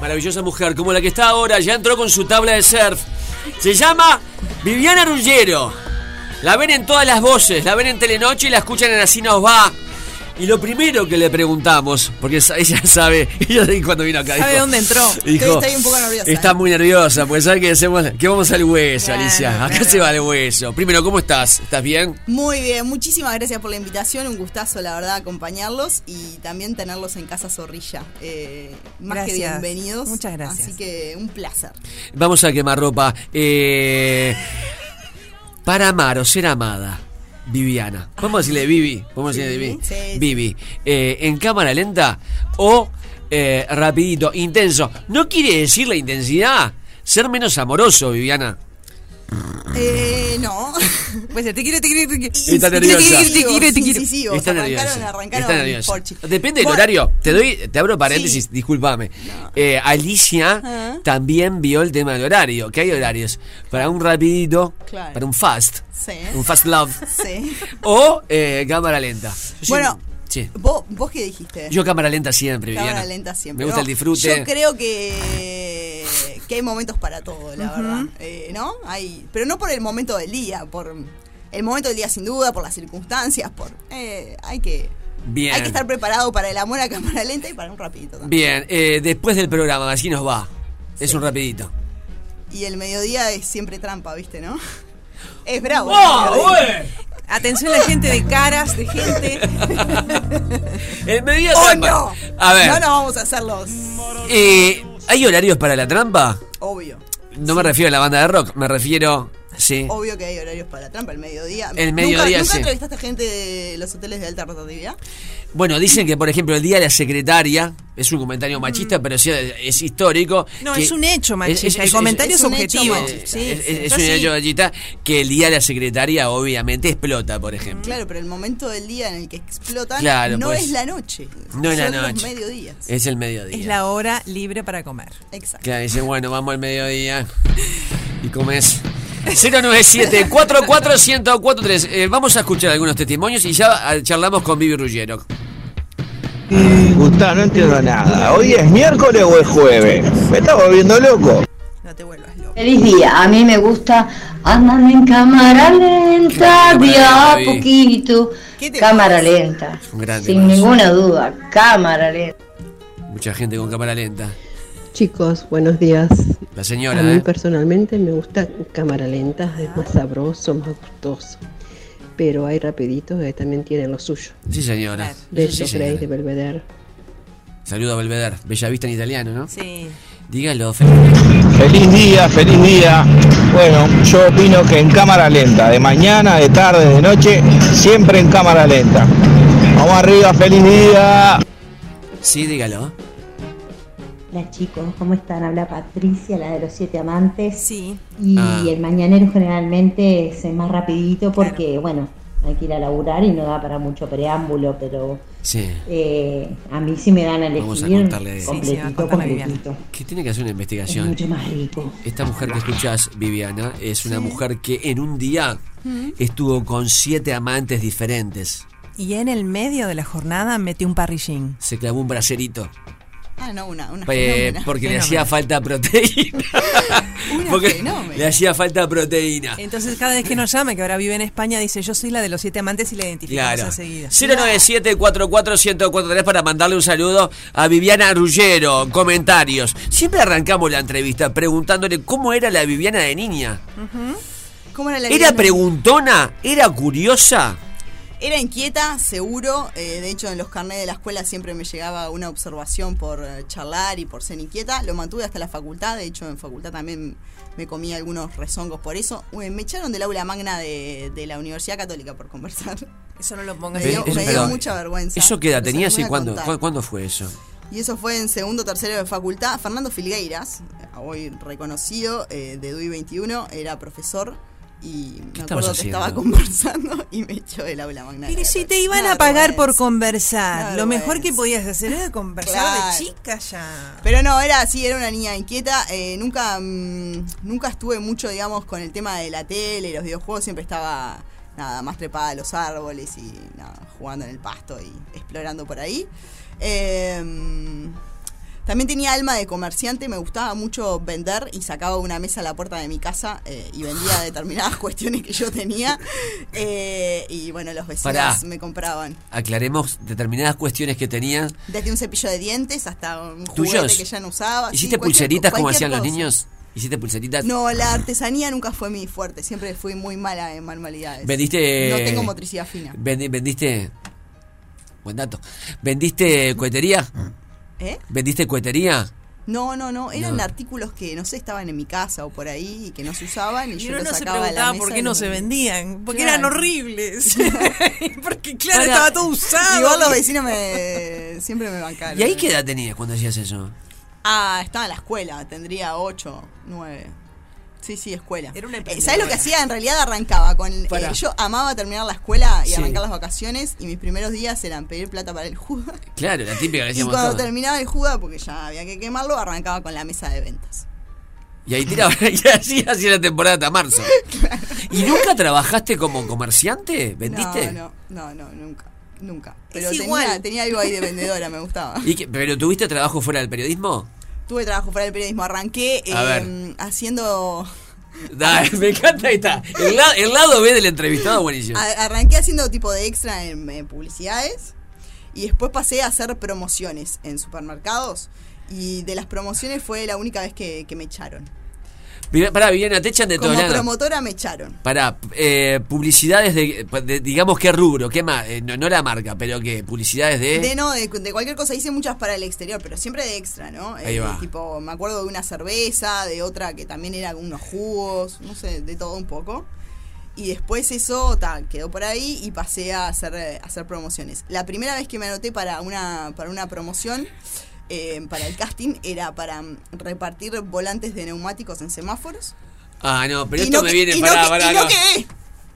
Maravillosa mujer, como la que está ahora, ya entró con su tabla de surf. Se llama Viviana Ruggero. La ven en todas las voces, la ven en Telenoche y la escuchan en Así nos va. Y lo primero que le preguntamos, porque ella sabe, ella cuando vino acá. ¿Sabe dónde entró? Dijo, Estoy un poco nerviosa. Está ¿eh? muy nerviosa, pues sabe que hacemos, que vamos al hueso, Claro, Alicia. Acá claro. se va al hueso. Primero, ¿cómo estás? ¿Estás bien? Muy bien, muchísimas gracias por la invitación, un gustazo la verdad acompañarlos y también tenerlos en Casa Zorrilla. Eh, más que Gracias. bienvenidos. Muchas gracias. Así que un placer. Vamos a quemar ropa. Eh, para amar o ser amada. Viviana. Vamos a decirle Vivi. Vamos a decirle Vivi. Sí. Vivi. eh, en cámara lenta o eh, rapidito, intenso. No quiere decir la intensidad. Ser menos amoroso, Viviana. Eh, no. Te quiero, te quiero, te quiero. Está nerviosa. Te quiero, te quiero. Incisivo, Está arrancaron, nerviosa. arrancaron Está nerviosa. porchi. Depende del horario. Te doy, te abro paréntesis, Sí. discúlpame. Eh, Alicia también vio el tema del horario. Que hay horarios para un rapidito, Claro. para un fast, Sí. un fast love. Sí. O eh, cámara lenta. Yo sí- Bueno, sí. ¿Vos, ¿Vos qué dijiste? Yo cámara lenta siempre, Cámara Viviana. lenta siempre. Me gusta No, el disfrute. Yo creo que, que hay momentos para todo, la verdad. Eh, ¿No? Hay, pero no por el momento del día, por el momento del día sin duda, por las circunstancias, por eh, hay que Bien. hay que estar preparado para el amor a cámara lenta y para un rapidito también. Bien, eh, después del programa, así nos va. Es un rapidito. Y el mediodía es siempre trampa, ¿viste, no? Es bravo. ¡Oh, mediodía. Atención a la gente de caras, de gente. El mediodía ¡Oh, trampa. no! A ver, No nos vamos a hacer los eh, ¿hay horarios para la trampa? obvio. No me refiero a la banda de rock, me refiero. Sí. Obvio que hay horarios para la trampa, el mediodía. El ¿Nunca- mediodía, ¿Nunca sí. entrevistaste gente de los hoteles de alta rotatividad? Bueno, dicen que, por ejemplo, el día de la secretaria es un comentario machista, pero sí es histórico. Mm. No, que- es un hecho machista. es- es- el comentario es es, un hecho objetivo. Sí, es, un sí. hecho machista que el día de la secretaria obviamente explota, por ejemplo. Claro, pero el momento del día en el que explotan Claro, no pues. es la noche. No es la son noche. los mediodías. Es el mediodía. Es la hora libre para comer. Exacto. Claro, dicen, bueno, vamos al mediodía y comes. 097 44 1043 eh, Vamos a escuchar algunos testimonios y ya eh, charlamos con Vivi Ruggero. Gustavo, no entiendo nada. ¿Hoy es miércoles o es jueves? Me está volviendo loco. No te vuelvas loco. Feliz día, a mí me gusta andar en cámara lenta, de a poquito. ¿Qué te Cámara lenta, sin ninguna duda, cámara lenta. Mucha gente con cámara lenta. Chicos, buenos días. La A señora, mí ¿eh? personalmente me gusta cámara lenta, es más sabroso, más gustoso. Pero hay rapiditos que también tienen lo suyo. Sí, señora. Besos, Sí, Grace señora. de Belvedere. Saludo a Belvedere. Bella vista en italiano, ¿no? Sí. Dígalo, Felipe. Feliz día, feliz día. Bueno, yo opino que en cámara lenta, de mañana, de tarde, de noche, siempre en cámara lenta. Vamos arriba, feliz día. Sí, dígalo. Hola chicos, ¿cómo están? Habla Patricia, la de los siete amantes. Sí. Y Ah. el mañanero generalmente es más rapidito porque, bueno, hay que ir a laburar y no da para mucho preámbulo, pero Sí. eh, a mí sí me dan a Vamos a elegir contarle. Sí, sí, a completito, completito. Que tiene que hacer una Es investigación. mucho más rico. Esta mujer que escuchás, Viviana, es una mujer que en un día estuvo con siete amantes diferentes. Y en el medio de la jornada metió un parrillín. Se clavó un bracerito. Ah, no, una, una eh, porque le hacía falta proteína. Una porque fenómeno. le hacía falta proteína. Entonces cada vez que nos llama, que ahora vive en España, dice yo soy la de los siete amantes y la identificamos Claro. enseguida. 097 1043 para mandarle un saludo a Viviana Ruggero. Comentarios. Siempre arrancamos la entrevista preguntándole cómo era la Viviana de niña. ¿Cómo era la ¿Era Viviana? preguntona? ¿Era curiosa? Era inquieta, seguro. eh, de hecho, en los carnés de la escuela siempre me llegaba una observación por eh, charlar y por ser inquieta. Lo mantuve hasta la facultad. De hecho, en facultad también me comí algunos rezongos por eso. Uy, me echaron del aula magna de, de la Universidad Católica por conversar. Eso no lo pongas Me dio, Eso- me dio pero, mucha vergüenza. ¿Eso qué edad tenías y cuándo, cuándo fue eso? Y eso fue en segundo, tercero de facultad. Fernando Filgueiras, hoy reconocido eh, de DUI 21, era profesor y me acuerdo que estaba conversando y me echó del aula magna. Pero si te iban a pagar por conversar, lo mejor que podías hacer era conversar Claro. de chica ya. Pero no, era así, era una niña inquieta. eh, nunca, mm, nunca estuve mucho, digamos, con el tema de la tele y los videojuegos. Siempre estaba, nada, más trepada a los árboles y nada, jugando en el pasto y explorando por ahí. Eh, También tenía alma de comerciante, me gustaba mucho vender y sacaba una mesa a la puerta de mi casa eh, y vendía determinadas cuestiones que yo tenía. Eh, y bueno, los vecinos Pará. me compraban. Aclaremos determinadas cuestiones que tenías. Desde un cepillo de dientes hasta un ¿Tuyos? juguete que ya no usaba. ¿Hiciste Sí, pulseritas como hacían los niños? ¿Hiciste pulseritas? No, la artesanía nunca fue mi fuerte. Siempre fui muy mala en manualidades. ¿Vendiste. No tengo motricidad fina. Vendi- ¿Vendiste. Buen dato. ¿Vendiste cohetería? ¿Eh? ¿Vendiste cohetería? No, no, no. Eran No. artículos que, no sé, estaban en mi casa o por ahí y que no se usaban. Y, Y yo los no se sacaba de la preguntaba mesa por qué no los se vendía. vendían, porque Claro. eran horribles. porque claro, Para- estaba todo usado. Igual los vecinos me, siempre me bancaron. ¿Y ahí qué edad tenías cuando hacías eso? Ah, estaba en la escuela. Tendría 8, 9. Sí, sí, escuela. Era una Eh. ¿Sabes lo que hacía? En realidad arrancaba con... eh, yo amaba terminar la escuela y Sí. arrancar las vacaciones y mis primeros días eran pedir plata para el juda. Claro, la típica que Y hacíamos cuando todos. terminaba el juda, porque ya había que quemarlo, arrancaba con la mesa de ventas. Y ahí tiraba, y así hacía la temporada hasta marzo. ¿Y nunca trabajaste como comerciante? ¿Vendiste? No, no, no, no, nunca. Nunca. Pero Es tenía, igual. tenía algo ahí de vendedora, me gustaba. ¿Y qué- ¿Pero tuviste trabajo fuera del periodismo? Tuve trabajo fuera del periodismo. Arranqué eh, haciendo. Me encanta, ahí está. El, la- el lado B del entrevistado, buenísimo. a- arranqué haciendo tipo de extra en, en publicidades. Y después pasé a hacer promociones en supermercados. Y de las promociones fue la única vez que, que me echaron. Pará, Viviana, te echan de todos Como promotora me echaron. Pará, eh, publicidades de, de- digamos, ¿qué rubro? ¿Qué más? Eh, no, no la marca, pero ¿qué? Publicidades de... De no, de, de cualquier cosa. Hice muchas para el exterior, pero siempre de extra, ¿no? Ahí Eh, va. Tipo, me acuerdo de una cerveza, de otra que también era unos jugos, no sé, de todo un poco. Y después eso ta, quedó por ahí y pasé a hacer, eh, a hacer promociones. La primera vez que me anoté para una, para una promoción, eh, para el casting, era para mm, repartir volantes de neumáticos en semáforos. Ah, no, pero Y esto no me viene... y no y no no. quedé.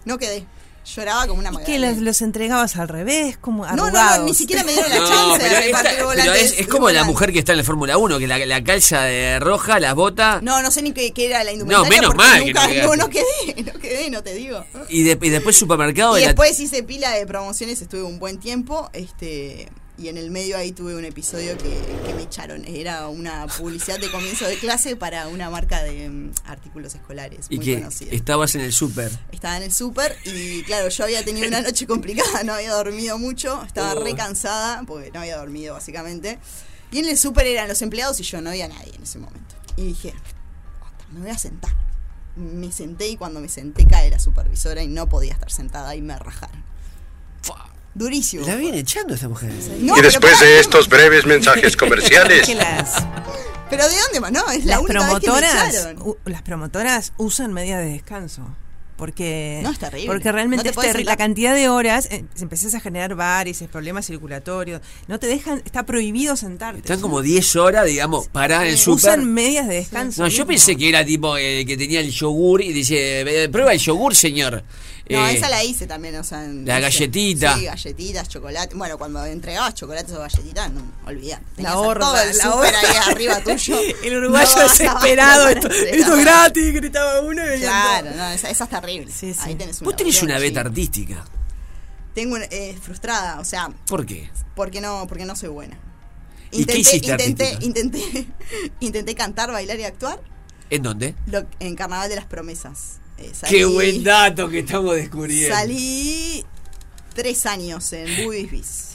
No quedé. Lloraba como una ¿Y que los, los entregabas al revés? Como No, no, ni siquiera me dieron la chance pero, de esta- repartir pero volantes. es, es como la mujer que está en la Fórmula 1, que la, la calza de roja, las botas... No, no sé ni qué, qué era la indumentaria. No, menos mal nunca, no quedaste. no, no quedé, no quedé, no te digo. Y, de- y después supermercado... Y de la- después hice pila de promociones, estuve un buen tiempo, este y en el medio ahí tuve un episodio que, que me echaron. Era una publicidad de comienzo de clase para una marca de mm, artículos escolares y muy que conocida. estabas en el súper. Estaba en el súper y claro, yo había tenido una noche complicada, no había dormido mucho, estaba Oh. re cansada porque no había dormido básicamente. Y en el súper eran los empleados y yo no había nadie en ese momento. Y dije, "Ota, me voy a sentar. Me senté y cuando me senté cae la supervisora y no podía estar sentada y me rajaron. Durísimo. La viene echando esta mujer. No, Y después de estos breves mensajes comerciales, las, Pero ¿de dónde más? No, es la las única vez que me promotoras, echaron. u- las promotoras usan medias de descanso. Porque, No, es terrible. porque realmente No es terrible. La cantidad de horas, eh, empezás a generar varices, problemas circulatorios. No te dejan, está prohibido sentarte. Están como 10 horas, digamos, para en el súper. Usan medias de descanso. No, yo pensé que era tipo eh, que tenía el yogur y dice, "Eh, prueba el yogur, señor. No, Eh, esa la hice también, o sea. en- la galletita. Sí, galletitas, chocolate. Bueno, cuando entregabas chocolates o galletitas, no, olvidá. Tenías a horda, todo el la horda. ahí arriba tuyo. El uruguayo No desesperado. Esto, esto es gratis, gritaba uno. y venía Claro, no, esa, esa es terrible. Sí, sí. Ahí tenés Vos tenés una beta artística. Tengo una- eh, frustrada, o sea, ¿Por qué? porque no, porque no soy buena. ¿Y qué hiciste intenté, artística? intenté, intenté cantar, bailar y actuar ¿En dónde? lo- en Carnaval de las Promesas. Eh, Qué buen dato que estamos descubriendo. Salí tres años en Budis Bis.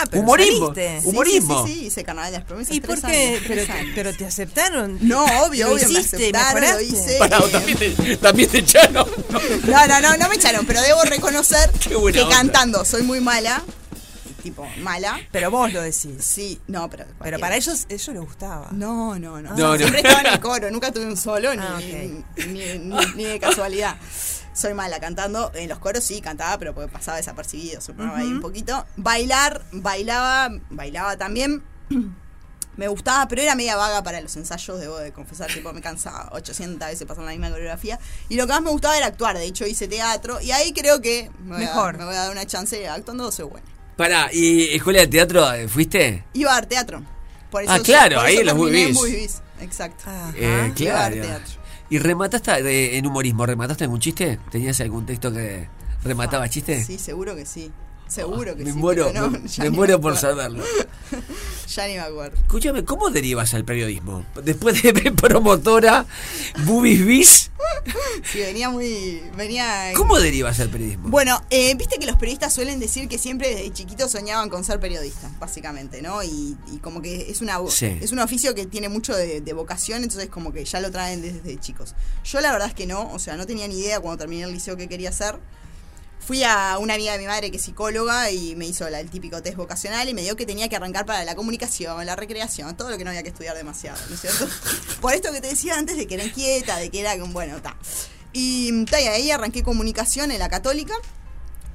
Ah, pero Humorismo. saliste. Humorismo. Sí, sí, sí, hice Carnaval de las Promesas. ¿Y tres por qué? años, Pero, pero te aceptaron. No, obvio, obvio, me hiciste, aceptaron, lo hice. Pará, también te, también te echaron. No, no, no, no me echaron, pero debo reconocer que onda. cantando soy muy mala. Tipo, mala. Pero vos lo decís. Sí, no, pero. Pero cualquiera. para ellos, ellos les gustaba. No, no, no. No, no. Siempre estaba en el coro, nunca tuve un solo ni, Ah, ni, ni- ni de casualidad. Soy mala cantando. En los coros sí cantaba, pero porque pasaba desapercibido, supongo ahí un poquito. Bailar, bailaba, bailaba también. Me gustaba, pero era media vaga para los ensayos, debo de confesar, tipo me cansaba 800 veces pasar la misma coreografía. Y lo que más me gustaba era actuar, de hecho hice teatro y ahí creo que me voy, Mejor. A, me voy a dar una chance, actuando soy buena. Pará, ¿y escuela de teatro eh, fuiste? Iba a dar teatro. Por Ah, claro, por ahí eso en los. Movies, Exacto. Ajá. Eh, iba a dar claro. teatro. ¿Y remataste eh, en humorismo? ¿Remataste algún chiste? ¿Tenías algún texto que remataba chiste? Sí, seguro que sí. Seguro que me sí. muero, no, me, muero por saberlo. Ya ni me acuerdo. Escúchame, ¿cómo derivas al periodismo? Después de promotora, Bubis Bis, Sí, venía muy. Venía. ¿cómo derivas al periodismo? Bueno, eh, viste que los periodistas suelen decir que siempre desde chiquitos soñaban con ser periodistas, básicamente, ¿no? Y, y como que es una Sí. es un oficio que tiene mucho de, de vocación, entonces como que ya lo traen desde chicos. Yo la verdad es que no, o sea, no tenía ni idea cuando terminé el liceo qué quería hacer. Fui a una amiga de mi madre que es psicóloga y me hizo la- el típico test vocacional y me dio que tenía que arrancar para la comunicación, la recreación, todo lo que no había que estudiar demasiado, ¿no es cierto? Por esto que te decía antes de que era inquieta, de que era, bueno, está. Y, ta, y ahí arranqué comunicación en la católica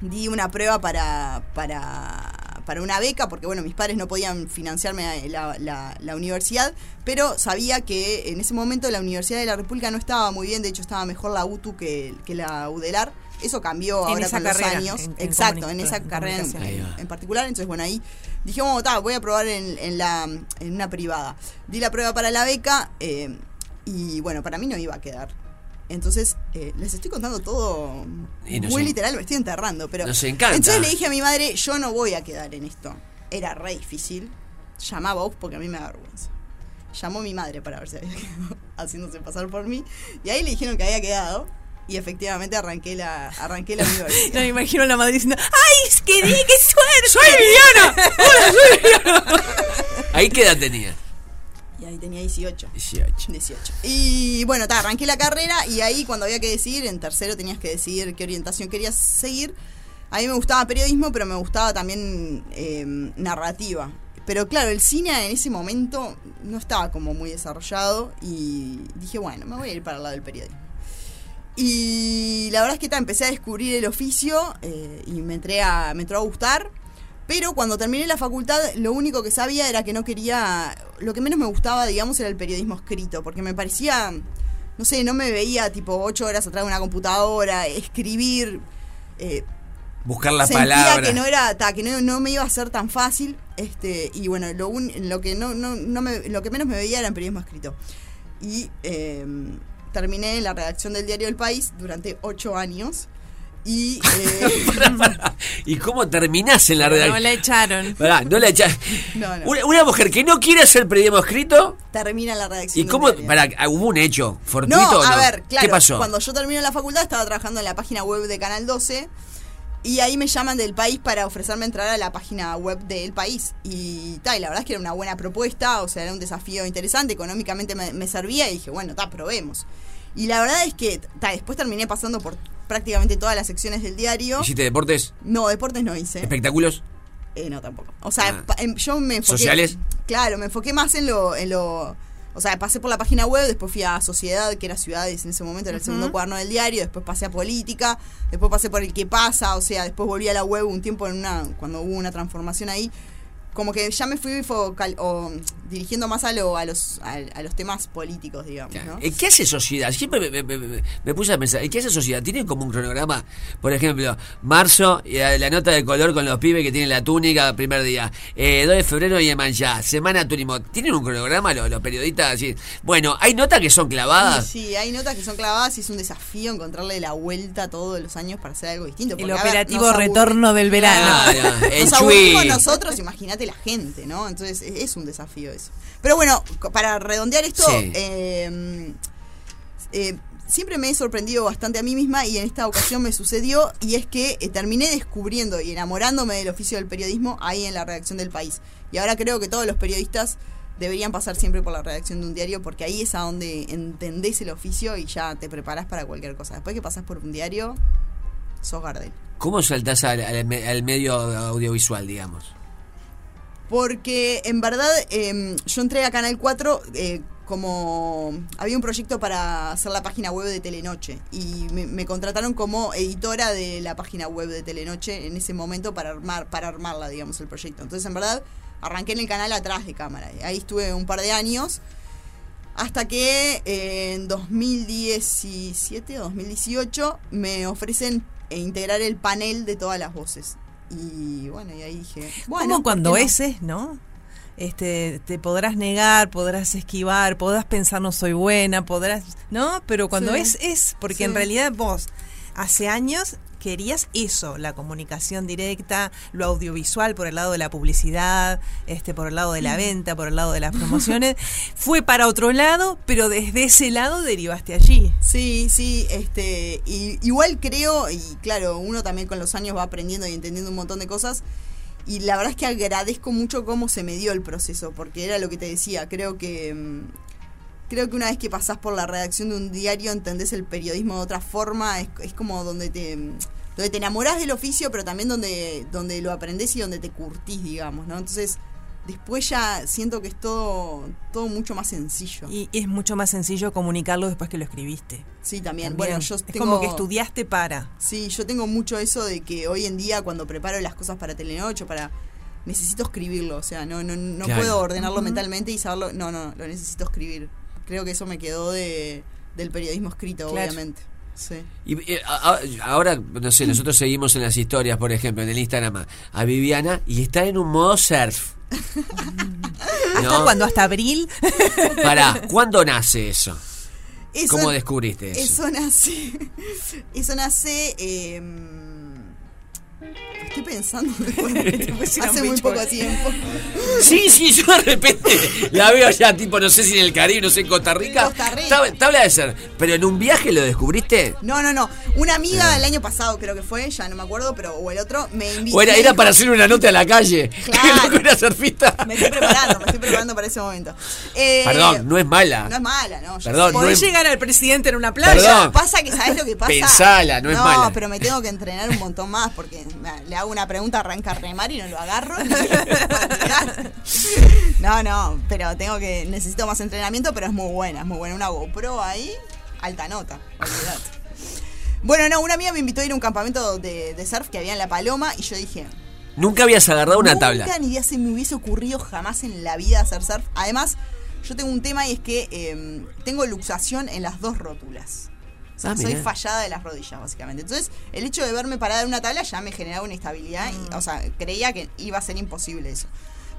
di una prueba para, para, para una beca, porque bueno, mis padres no podían financiarme la, la- la universidad, pero sabía que en ese momento la Universidad de la República no estaba muy bien, de hecho estaba mejor la UTU que, que la UDELAR. Eso cambió En ahora esa con carrera, los años. en- Exacto, en esa en carrera en, particular. Entonces, bueno, ahí dije, bueno, ta, voy a probar en, en la, en una privada. Di la prueba para la beca eh, y bueno, para mí no iba a quedar. Entonces, eh, les estoy contando todo muy en- literal, me estoy enterrando. Pero Nos encanta. Entonces le dije a mi madre, yo no voy a quedar en esto. Era re difícil. Llamaba a vos porque a mí me da vergüenza. Llamó mi madre para ver si había quedado, haciéndose pasar por mí. Y ahí le dijeron que había quedado. Y efectivamente arranqué la, arranqué la No me imagino a la madre diciendo, ¡ay, es que di, qué suerte! ¡Soy Viviana! ¡Hola, soy Viviana! ¿Ahí qué edad tenía? Y ahí tenía 18. 18. 18. Y bueno, ta, arranqué la carrera y ahí cuando había que decidir, en tercero tenías que decidir qué orientación querías seguir. A mí me gustaba periodismo, pero me gustaba también eh, narrativa. Pero claro, el cine en ese momento no estaba como muy desarrollado y dije, bueno, me voy a ir para el lado del periodismo. Y la verdad es que ta, empecé a descubrir el oficio eh, y me, entré a, me entró a gustar. Pero cuando terminé la facultad, lo único que sabía era que no quería. Lo que menos me gustaba, digamos, era el periodismo escrito. Porque me parecía. No sé, no me veía tipo ocho horas atrás de una computadora, escribir. eh, Buscar la sentía palabra. que no era ta, que no, no me iba a ser tan fácil este y bueno lo un- lo que no, no, no me, lo que menos me veía era el periodismo escrito y eh, terminé en la redacción del diario El País durante ocho años y eh. ¿Y cómo terminás en la No redacción? la echaron. Pará, no la echás. No, no. Una, una mujer que no quiere hacer periodismo escrito. termina la redacción ¿Y cómo? Pará, ¿hubo un hecho fortuito No, o a no? ver, claro. ¿Qué pasó? Cuando yo terminé la facultad estaba trabajando en la página web de Canal 12 y ahí me llaman del país para ofrecerme entrar a la página web del país. Y, ta, y la verdad es que era una buena propuesta, o sea, era un desafío interesante, económicamente me, me servía y dije, bueno, ta, probemos. Y la verdad es que ta, después terminé pasando por prácticamente todas las secciones del diario. ¿Hiciste deportes? No, deportes no hice. ¿Espectáculos? Eh, no, tampoco. O sea, Ah. pa- em, yo me enfoqué. ¿Sociales? Claro, me enfoqué más en lo, en lo. O sea, pasé por la página web, después fui a Sociedad, que era Ciudades en ese momento, era el segundo cuaderno del diario, después pasé a Política, después pasé por el que pasa, o sea, después volví a la web un tiempo en una, cuando hubo una transformación ahí. Como que ya me fui focal- o, dirigiendo más a, lo, a, los, a, a los temas políticos, digamos, ¿no? ¿En qué hace sociedad? Siempre me, me- me- me puse a pensar, ¿en qué hace sociedad? ¿Tienen como un cronograma? Por ejemplo, marzo, y la, nota de color con los pibes que tienen la túnica, primer día. Eh, 2 de febrero, Yemanjá, semana turismo. ¿Tienen un cronograma los, los periodistas? Así? Bueno, ¿hay notas que son clavadas? Sí, sí, hay notas que son clavadas y es un desafío encontrarle la vuelta todos los años para hacer algo distinto. El porque, operativo retorno del verano. Ya, el Nos nosotros, imagínate la gente, ¿no? Entonces es, es un desafío eso. Pero bueno, para redondear esto, Sí. eh, eh, siempre me he sorprendido bastante a mí misma y en esta ocasión me sucedió y es que eh, terminé descubriendo y enamorándome del oficio del periodismo ahí en la redacción del país. Y ahora creo que todos los periodistas deberían pasar siempre por la redacción de un diario porque ahí es a donde entendés el oficio y ya te preparás para cualquier cosa. Después que pasás por un diario, sos Gardel. ¿Cómo saltás al, al me- al medio audiovisual, digamos? Porque en verdad em, yo entré a Canal 4 eh, como había un proyecto para hacer la página web de Telenoche y me, contrataron como editora de la página web de Telenoche en ese momento para armar para armarla, digamos, el proyecto. Entonces, en verdad, arranqué en el canal atrás de cámara. Ahí estuve un par de años hasta que eh, en 2017 o 2018 me ofrecen eh, integrar el panel de todas las voces. Y bueno, y ahí dije, bueno, Como ¿por cuando qué no? es, es, ¿no? Este, te podrás negar, podrás esquivar, podrás pensar no soy buena, podrás, ¿no? Pero cuando Sí. es, es, porque Sí. en realidad vos hace años querías eso, la comunicación directa, lo audiovisual por el lado de la publicidad, este por el lado de la venta, por el lado de las promociones, fue para otro lado, pero desde ese lado derivaste allí. Sí, sí, este, y, igual creo, y claro, uno también con los años va aprendiendo y entendiendo un montón de cosas, y la verdad es que agradezco mucho cómo se me dio el proceso, porque era lo que te decía, creo que... Creo que una vez que pasás por la redacción de un diario entendés el periodismo de otra forma, es, es como donde te, donde te enamorás del oficio, pero también donde, donde lo aprendés y donde te curtís, digamos, ¿no? Entonces, después ya siento que es todo, todo mucho más sencillo. Y es mucho más sencillo comunicarlo después que lo escribiste. Sí, también. También. Bueno, yo es tengo, como que estudiaste para. Sí, yo tengo mucho eso de que hoy en día cuando preparo las cosas para Telenoche, para necesito escribirlo, o sea, no no, no Claro. puedo ordenarlo mentalmente y saberlo, no, no, lo necesito escribir. Creo que eso me quedó de del periodismo escrito, Claro. obviamente. Sí. Y, a- a- ahora, no sé, nosotros seguimos en las historias, por ejemplo, en el Instagram a- Viviana y está en un modo surf. Hasta ¿No? cuando hasta abril. Pará, ¿cuándo nace eso? Eso- ¿Cómo descubriste eso? Eso nace. Eso nace. eh, estoy pensando pusieron hace muy poco tiempo. Sí, sí, yo de repente la veo ya, tipo, no sé si en el Caribe, no sé, en Costa Rica. Costa Rica. Tab- Tabla de ser. Pero en un viaje lo descubriste. No, no, no. Una amiga el año pasado creo que fue, ya no me acuerdo, pero o el otro me invitó. O era, para hacer una nota a la calle. Claro. Que era surfista. Me estoy preparando, me estoy preparando para ese momento. Eh, Perdón, no es mala. No es mala, no. ya Perdón, no Podés es- llegar al presidente en una playa. Perdón. Pasa que, ¿sabes lo que pasa? Pensala, no es mala. pero me tengo que entrenar un montón más porque le hago una pregunta, arranca a remar y no lo agarro. no, no, pero tengo que, necesito más entrenamiento, pero es muy buena, es muy buena. Una GoPro ahí, alta nota, olvidate. Bueno, no, una amiga me invitó a ir a un campamento de, de surf que había en La Paloma y yo dije, Nunca habías agarrado una Nunca tabla. ni idea se me hubiese ocurrido jamás en la vida hacer surf. Además, yo tengo un tema y es que eh, tengo luxación en las dos rótulas. O sea, Ah, soy mirá. fallada de las rodillas, básicamente. Entonces, el hecho de verme parada en una tabla ya me generaba una estabilidad. y, o sea, creía que iba a ser imposible eso.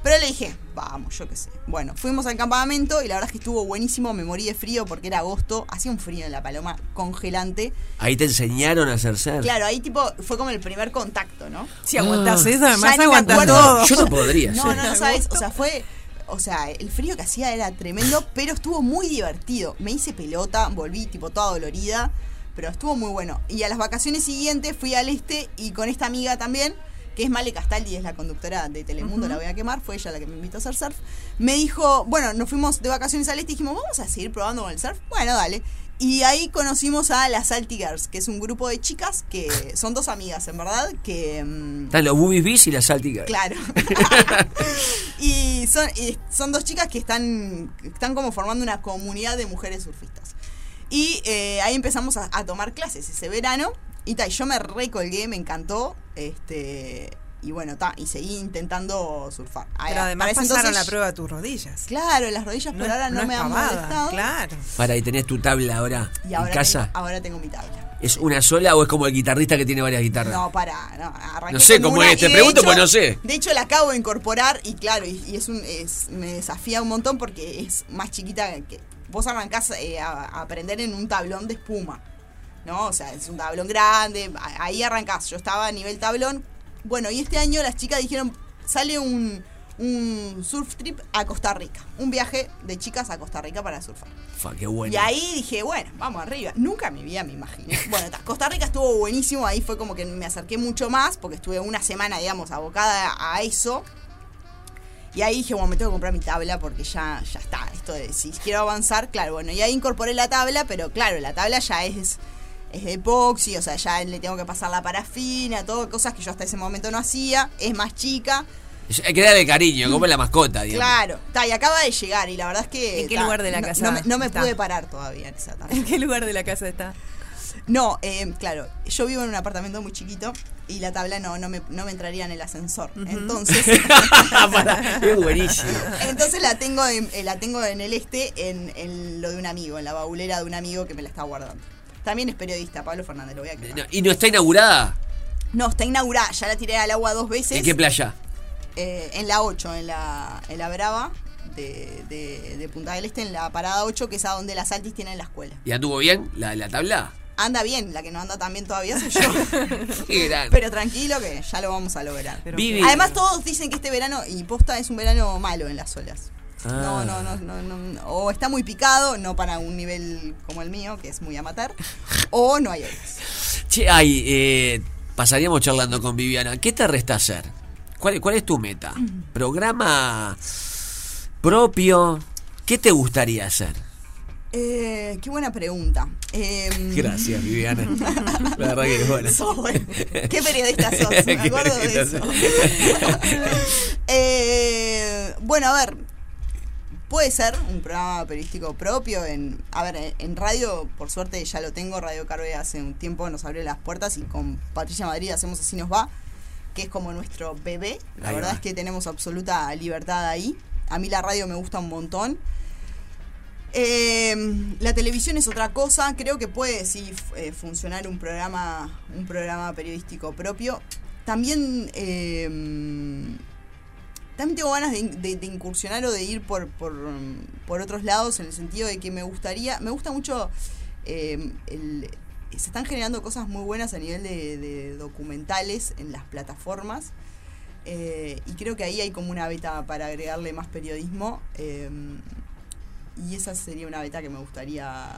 Pero le dije, vamos, yo qué sé. Bueno, fuimos al campamento y la verdad es que estuvo buenísimo. Me morí de frío porque era agosto. Hacía un frío en la paloma congelante. Ahí te enseñaron a hacer surf. Claro, ahí tipo fue como el primer contacto, ¿no? Si aguantás Ah. eso, además acuerdo. todo. Yo no podría. No, no, no sabes, o sea, fue, o sea, el frío que hacía era tremendo, pero estuvo muy divertido. Me hice pelota, volví tipo toda dolorida, pero estuvo muy bueno. Y a las vacaciones siguientes fui al este y con esta amiga también, que es Male Castaldi, es la conductora de Telemundo, la voy a quemar, fue ella la que me invitó a hacer surf. Me dijo, bueno, nos fuimos de vacaciones al este y dijimos, vamos a seguir probando con el surf. Bueno, dale. Y ahí conocimos a las Salty Girls, que es un grupo de chicas que son dos amigas, en verdad, que... mm, Están los Boobies Bees y las Salty Girls. Claro. y son, y son dos chicas que están, están como formando una comunidad de mujeres surfistas. Y eh, ahí empezamos a, a tomar clases ese verano. Y, ta, y yo me recolgué, me encantó. Este. Y bueno, ta, y seguí intentando surfar. Pero además pasaron entonces- la prueba de tus rodillas. Claro, las rodillas por ahora no, me han molestado. Claro. Para, y tenés tu tabla ahora Y ahora en casa. Tengo, ahora tengo mi tabla. ¿Es una sola o es como el guitarrista que tiene varias guitarras? No, para, no, arranqué No sé con cómo una es, te pregunto hecho- porque no sé. De hecho, la acabo de incorporar y claro, y, y es un es, me desafía un montón porque es más chiquita que vos arrancás eh, a, a aprender en un tablón de espuma. ¿No? O sea, es un tablón grande, ahí arrancás. Yo estaba a nivel tablón. Bueno, y este año las chicas dijeron, sale un, un surf trip a Costa Rica. Un viaje de chicas a Costa Rica para surfar. Fa, qué bueno. Y ahí dije, bueno, vamos arriba. Nunca en mi vida me imaginé. Bueno, ta, Costa Rica estuvo buenísimo. Ahí fue como que me acerqué mucho más porque estuve una semana, digamos, abocada a eso. Y ahí dije, bueno, me tengo que comprar mi tabla porque ya, ya está. Esto de si quiero avanzar, claro, bueno, y ahí incorporé la tabla, pero claro, la tabla ya es, es de epoxi, o sea, ya le tengo que pasar la parafina, todo, cosas que yo hasta ese momento no hacía. Es más chica. Es- Hay que darle cariño, como es la mascota, digamos. Claro, ta, y acaba de llegar, y la verdad es que. ¿En qué ta, lugar de la casa No, me, no me está? pude parar todavía en esa. ¿En qué lugar de la casa está? No, eh, claro, yo vivo en un apartamento muy chiquito y la tabla no, no, me, no me entraría en el ascensor. Entonces, Pará, es buenísimo. entonces la tengo en, eh, la tengo en el este, en, en lo de un amigo, en la baulera de un amigo que me la está guardando. También es periodista, Pablo Fernández, lo voy a. No, ¿Y no está inaugurada? No, está inaugurada, ya la tiré al agua dos veces. ¿En qué playa? Eh, en la 8, en la, en la Brava de, de- de Punta del Este, en la parada 8, que es a donde las Altis tienen la escuela. ¿Y anduvo bien la, la tabla? anda bien, la que no anda tan bien todavía soy yo. Qué grande. Pero tranquilo que ya lo vamos a lograr. Vivi. Además todos dicen que este verano, y posta es un verano malo en las olas. Ah. No, no, no, no, no, o está muy picado, no para un nivel como el mío, que es muy amateur, o no hay olas. Che, ay, eh, pasaríamos charlando con Viviana. ¿Qué te resta hacer? ¿Cuál, ¿Cuál es tu meta? ¿Programa propio? ¿Qué te gustaría hacer? Eh, qué buena pregunta. Em, Gracias, Viviana. La verdad que es buena. Qué periodista sos, me acuerdo de eso. Eh, bueno, a ver, puede ser un programa periodístico propio. En, a ver, en radio, por suerte ya lo tengo. Radio Carve hace un tiempo nos abrió las puertas y con Patricia Madrid hacemos Así nos va, que es como nuestro bebé. La Ahí verdad va. es que tenemos absoluta libertad ahí. A mí la radio me gusta un montón. Eh, la televisión es otra cosa. Creo que puede sí eh, funcionar un programa, un programa periodístico propio. También, eh, también tengo ganas de, in- de- de incursionar o de ir por, por, por otros lados en el sentido de que me gustaría, me gusta mucho, eh, el- se están generando cosas muy buenas a nivel de, de documentales en las plataformas. Eh, y creo que ahí hay como una beta para agregarle más periodismo. eh, y esa sería una beta que me gustaría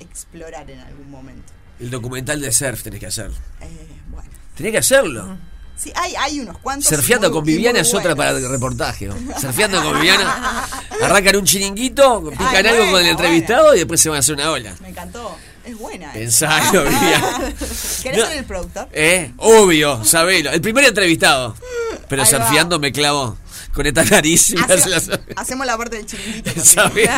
explorar en algún momento. El documental de surf tenés que hacerlo. Eh, bueno. Tenés que hacerlo. Sí, hay, hay unos cuantos. Surfeando muy- con Viviana es otra para el reportaje. ¿no? Surfeando con Viviana. Arrancan un chiringuito, pican Ay, algo con el bueno, entrevistado y después se van a hacer una ola. Me encantó. Es buena. eh. Pensalo, Viviana. ¿Querés No. ser el productor? ¿Eh? Obvio, sabelo. El primer entrevistado. Pero Ahí va. surfeando me clavó. Con esta nariz. hace hacemos la parte del chiringuito. Sabelo.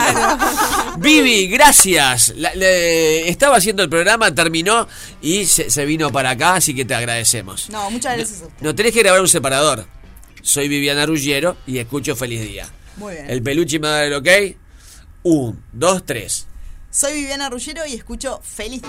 Vivi, gracias. La- le- estaba haciendo el programa, terminó y se, se vino para acá, así que te agradecemos. No, muchas gracias a usted. No tenés que grabar un separador. Soy Viviana Ruggiero y escucho Feliz Día. Muy bien. El peluche me da el ok. Un, dos, tres. Soy Viviana Ruggero y escucho Feliz.